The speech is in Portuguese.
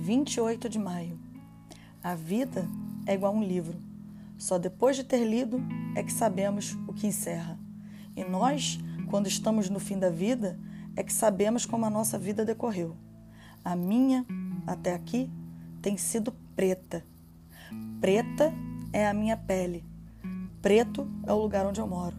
28 de maio. A vida é igual a um livro. Só depois de ter lido é que sabemos o que encerra. E nós, quando estamos no fim da vida, é que sabemos como a nossa vida decorreu. A minha, até aqui, tem sido preta. Preta é a minha pele. Preto é o lugar onde eu moro.